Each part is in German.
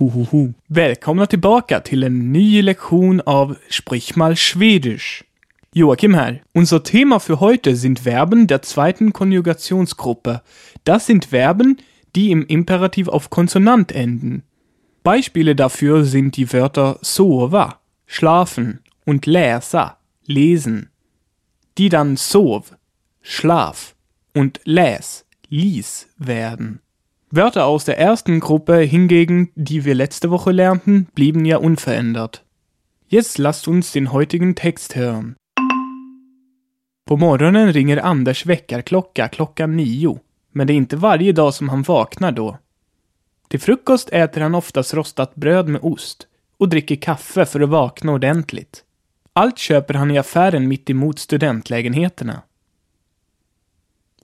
Huhuhu. Välkomna tillbaka till en ny lektion av Sprich mal Schwedisch. Joachim här. Unser Thema für heute sind Verben der zweiten Konjugationsgruppe. Das sind Verben, die im Imperativ auf Konsonant enden. Beispiele dafür sind die Wörter sova, schlafen und läsa, lesen, die dann sov, schlaf und läs, lies werden. Wörter aus der ersten Gruppe hingegen, die wir letzte Woche lernten, blieben ja unverändert. Jetzt lasst uns den heutigen Text hören. På morgonen ringer Anders väckarklocka klockan nio, men det är inte varje dag som han vaknar då. Till frukost äter han oftast rostat bröd med ost och dricker kaffe för att vakna ordentligt. Allt köper han i affären mitt emot studentlägenheterna.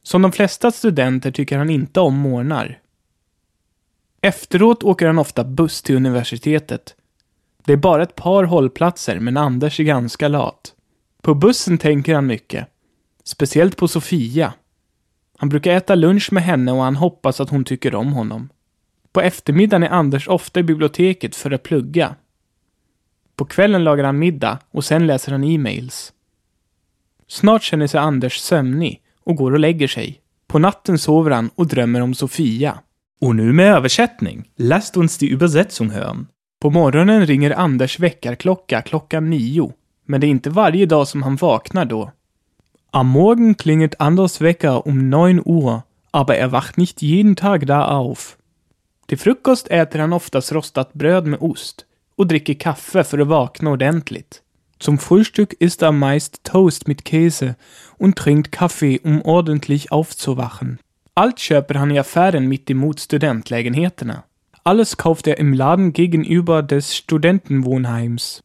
Som de flesta studenter tycker han inte om morgnar. Efteråt åker han ofta buss till universitetet. Det är bara ett par hållplatser, men Anders är ganska lat. På bussen tänker han mycket. Speciellt på Sofia. Han brukar äta lunch med henne och han hoppas att hon tycker om honom. På eftermiddagen är Anders ofta i biblioteket för att plugga. På kvällen lagar han middag och sen läser han e-mails. Snart känner sig Anders sömnig och går och lägger sig. På natten sover han och drömmer om Sofia. Och nu med översättning. Lasst uns die Übersetzung hören. På morgonen ringer Anders väckarklocka klockan nio. Men det är inte varje dag som han vaknar då. Am Morgen klingelt Anders Wecker um 9 Uhr, aber er wacht nicht jeden Tag da auf. Till frukost äter han oftast rostat bröd med ost och dricker kaffe för att vakna ordentligt. Zum Frühstück isst er meist Toast mit Käse und trinkt Kaffee, um ordentlich aufzuwachen. Allt köper han i affären mitt emot studentlägenheterna. Alles kauft er im Laden gegenüber des Studentenwohnheims.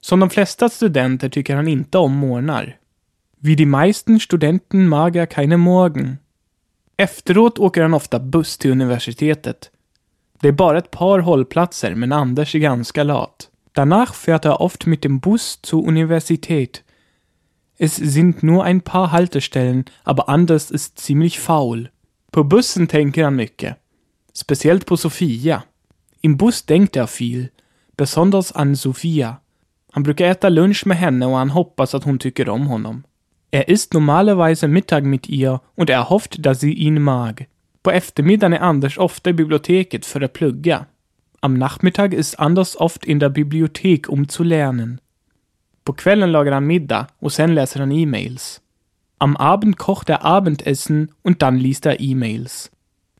Som de flesta studenter tycker han inte om morgnar. Wie die meisten Studenten mag er keine Morgen. Efteråt åker han ofta buss till universitetet. Det är bara ett par hållplatser, men Anders är ganska lat. Danach fährt er oft mit dem Bus zur Universität. Es sind nur ein paar Haltestellen, aber Anders ist ziemlich faul. På bussen tänker han mycket. Speciellt på Sofia. Im Bus denkt er viel. Besonders an Sofia. Han brukar äta lunch med henne och han hoppas att hon tycker om honom. Er isst normalerweise Mittag mit ihr und er hofft, dass sie ihn mag. På eftermiddagen är Anders ofta i biblioteket för att plugga. Am Nachmittag ist Anders oft in der Bibliothek, um zu lernen. På kvällen lagar han middag och sen läser han e-mails. Am Abend kocht er Abendessen und dann liest er e-mails.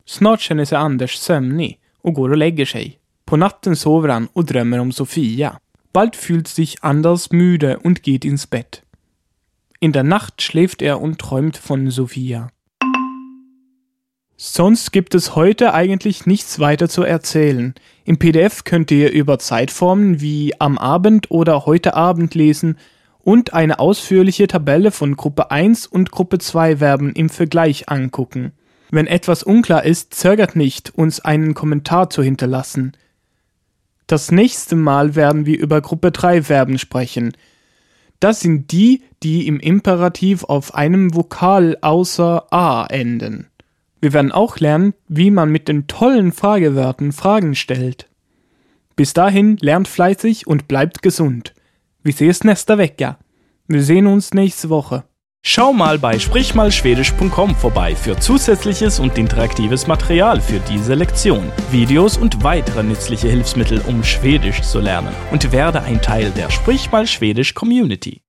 Snart känner sig Anders sömnig och går och lägger sig. På natten sover han och drömmer om Sofia. Bald fühlt sich Anders müde und geht ins Bett. In der Nacht schläft er und träumt von Sophia. Sonst gibt es heute eigentlich nichts weiter zu erzählen. Im PDF könnt ihr über Zeitformen wie am Abend oder heute Abend lesen und eine ausführliche Tabelle von Gruppe 1 und Gruppe 2 Verben im Vergleich angucken. Wenn etwas unklar ist, zögert nicht, uns einen Kommentar zu hinterlassen. Das nächste Mal werden wir über Gruppe 3 Verben sprechen. Das sind die, die im Imperativ auf einem Vokal außer A enden. Wir werden auch lernen, wie man mit den tollen Fragewörtern Fragen stellt. Bis dahin lernt fleißig und bleibt gesund. Wir sehen uns nächste Woche. Wir sehen uns nächste Woche. Schau mal bei sprichmalschwedisch.com vorbei für zusätzliches und interaktives Material für diese Lektion, Videos und weitere nützliche Hilfsmittel, um Schwedisch zu lernen und werde ein Teil der Sprich mal Schwedisch Community.